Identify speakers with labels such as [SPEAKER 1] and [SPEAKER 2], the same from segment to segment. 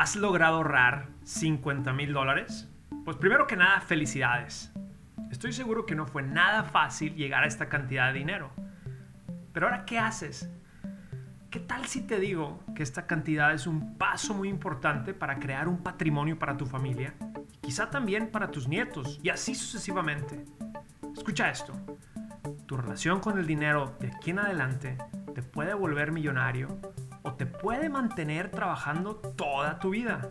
[SPEAKER 1] ¿Has logrado ahorrar 50 mil dólares? Pues primero que nada, felicidades. Estoy seguro que no fue nada fácil llegar a esta cantidad de dinero. Pero ahora, ¿qué haces? ¿Qué tal si te digo que esta cantidad es un paso muy importante para crear un patrimonio para tu familia? quizá también para tus nietos y así sucesivamente. Escucha esto. Tu relación con el dinero de aquí en adelante te puede volver millonario te puede mantener trabajando toda tu vida.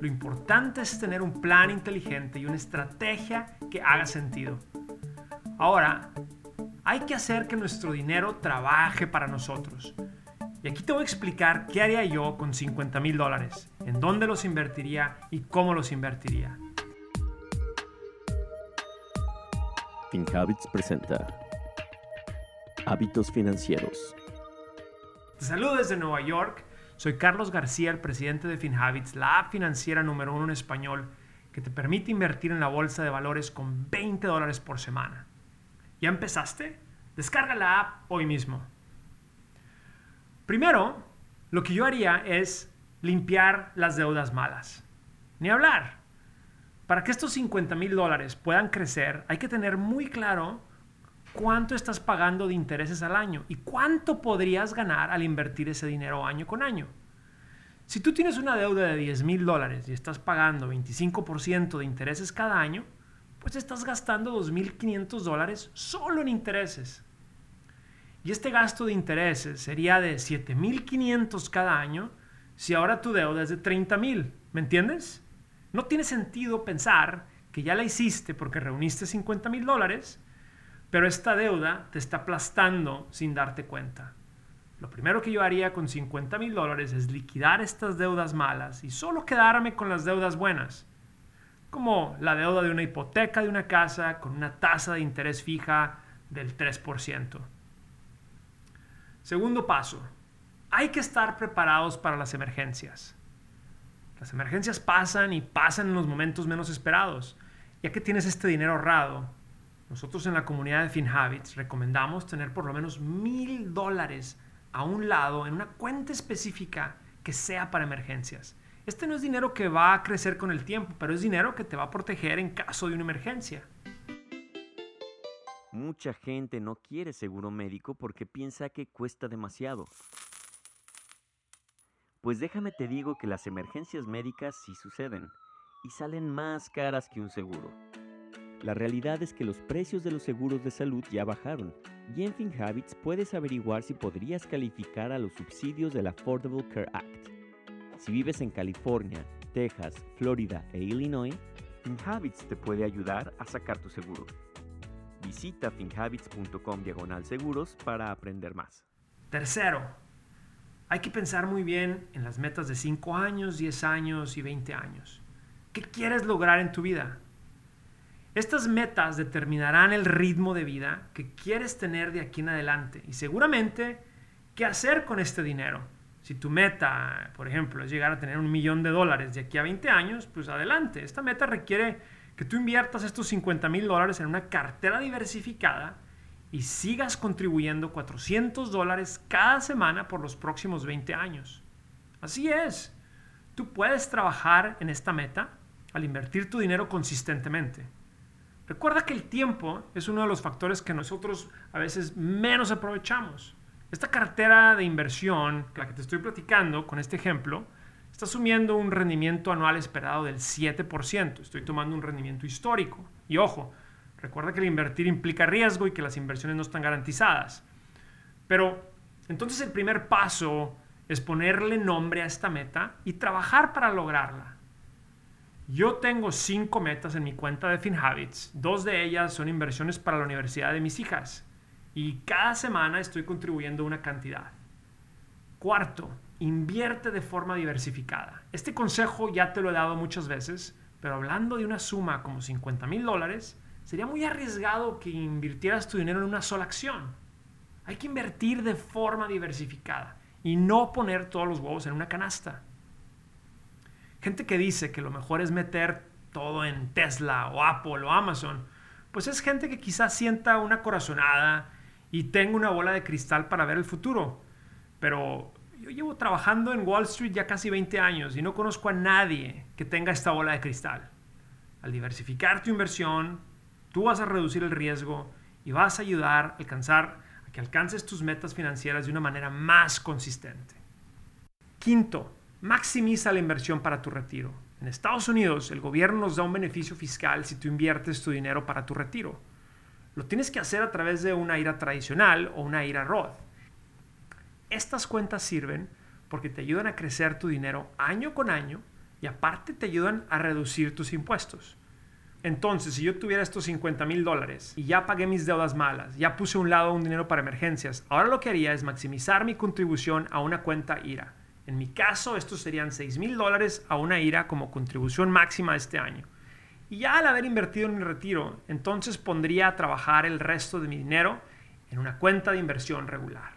[SPEAKER 1] Lo importante es tener un plan inteligente y una estrategia que haga sentido. Ahora, hay que hacer que nuestro dinero trabaje para nosotros. Y aquí te voy a explicar qué haría yo con 50 mil dólares, en dónde los invertiría y cómo los invertiría.
[SPEAKER 2] FinHabits presenta Hábitos Financieros.
[SPEAKER 1] Te saludo desde Nueva York. Soy Carlos García, el presidente de FinHabits, la app financiera número uno en español que te permite invertir en la bolsa de valores con 20 dólares por semana. ¿Ya empezaste? Descarga la app hoy mismo. Primero, lo que yo haría es limpiar las deudas malas. Ni hablar. Para que estos 50 mil dólares puedan crecer, hay que tener muy claro cuánto estás pagando de intereses al año y cuánto podrías ganar al invertir ese dinero año con año. Si tú tienes una deuda de 10 mil dólares y estás pagando 25% de intereses cada año, pues estás gastando 2.500 dólares solo en intereses. Y este gasto de intereses sería de 7.500 cada año si ahora tu deuda es de 30.000. ¿Me entiendes? No tiene sentido pensar que ya la hiciste porque reuniste 50 mil dólares, pero esta deuda te está aplastando sin darte cuenta. Lo primero que yo haría con 50 mil dólares es liquidar estas deudas malas y solo quedarme con las deudas buenas, como la deuda de una hipoteca de una casa con una tasa de interés fija del 3%. Segundo paso, hay que estar preparados para las emergencias. Las emergencias pasan y pasan en los momentos menos esperados. Ya que tienes este dinero ahorrado, nosotros en la comunidad de FinHabits recomendamos tener por lo menos mil dólares a un lado en una cuenta específica que sea para emergencias. Este no es dinero que va a crecer con el tiempo, pero es dinero que te va a proteger en caso de una emergencia.
[SPEAKER 2] Mucha gente no quiere seguro médico porque piensa que cuesta demasiado. Pues déjame te digo que las emergencias médicas sí suceden y salen más caras que un seguro. La realidad es que los precios de los seguros de salud ya bajaron y en FinHabits puedes averiguar si podrías calificar a los subsidios del Affordable Care Act. Si vives en California, Texas, Florida e Illinois, FinHabits te puede ayudar a sacar tu seguro. Visita finhabits.com diagonal seguros para aprender más.
[SPEAKER 1] Tercero, hay que pensar muy bien en las metas de 5 años, 10 años y 20 años. ¿Qué quieres lograr en tu vida? Estas metas determinarán el ritmo de vida que quieres tener de aquí en adelante y seguramente qué hacer con este dinero. Si tu meta, por ejemplo, es llegar a tener un millón de dólares de aquí a 20 años, pues adelante. Esta meta requiere que tú inviertas estos 50 mil dólares en una cartera diversificada y sigas contribuyendo 400 dólares cada semana por los próximos 20 años. Así es, tú puedes trabajar en esta meta al invertir tu dinero consistentemente. Recuerda que el tiempo es uno de los factores que nosotros a veces menos aprovechamos. Esta cartera de inversión, la que te estoy platicando con este ejemplo, está asumiendo un rendimiento anual esperado del 7%. Estoy tomando un rendimiento histórico. Y ojo, Recuerda que el invertir implica riesgo y que las inversiones no están garantizadas. Pero entonces el primer paso es ponerle nombre a esta meta y trabajar para lograrla. Yo tengo cinco metas en mi cuenta de FinHabits. Dos de ellas son inversiones para la universidad de mis hijas. Y cada semana estoy contribuyendo una cantidad. Cuarto, invierte de forma diversificada. Este consejo ya te lo he dado muchas veces, pero hablando de una suma como 50 mil dólares, sería muy arriesgado que invirtieras tu dinero en una sola acción. Hay que invertir de forma diversificada y no poner todos los huevos en una canasta. Gente que dice que lo mejor es meter todo en Tesla o Apple o Amazon, pues es gente que quizás sienta una corazonada y tenga una bola de cristal para ver el futuro. Pero Yo llevo trabajando en Wall Street ya casi 20 años y no conozco a nadie que tenga esta bola de cristal. Al diversificar tu inversión, tú vas a reducir el riesgo y vas a ayudar a alcanzar a que alcances tus metas financieras de una manera más consistente. Quinto, maximiza la inversión para tu retiro. En Estados Unidos, el gobierno nos da un beneficio fiscal si tú inviertes tu dinero para tu retiro. Lo tienes que hacer a través de una IRA tradicional o una IRA Roth. Estas cuentas sirven porque te ayudan a crecer tu dinero año con año y aparte te ayudan a reducir tus impuestos. Entonces, si yo tuviera estos 50 mil dólares y ya pagué mis deudas malas, ya puse a un lado un dinero para emergencias, ahora lo que haría es maximizar mi contribución a una cuenta IRA. En mi caso, estos serían 6 mil dólares a una IRA como contribución máxima este año. Y ya al haber invertido en mi retiro, entonces pondría a trabajar el resto de mi dinero en una cuenta de inversión regular.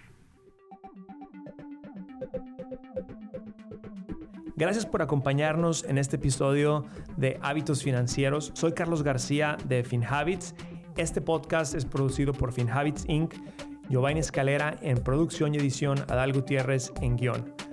[SPEAKER 1] Gracias por acompañarnos en este episodio de Hábitos Financieros. Soy Carlos García de FinHabits. Este podcast es producido por FinHabits Inc., Giovanni Escalera en producción y edición, Adal Gutiérrez en guion.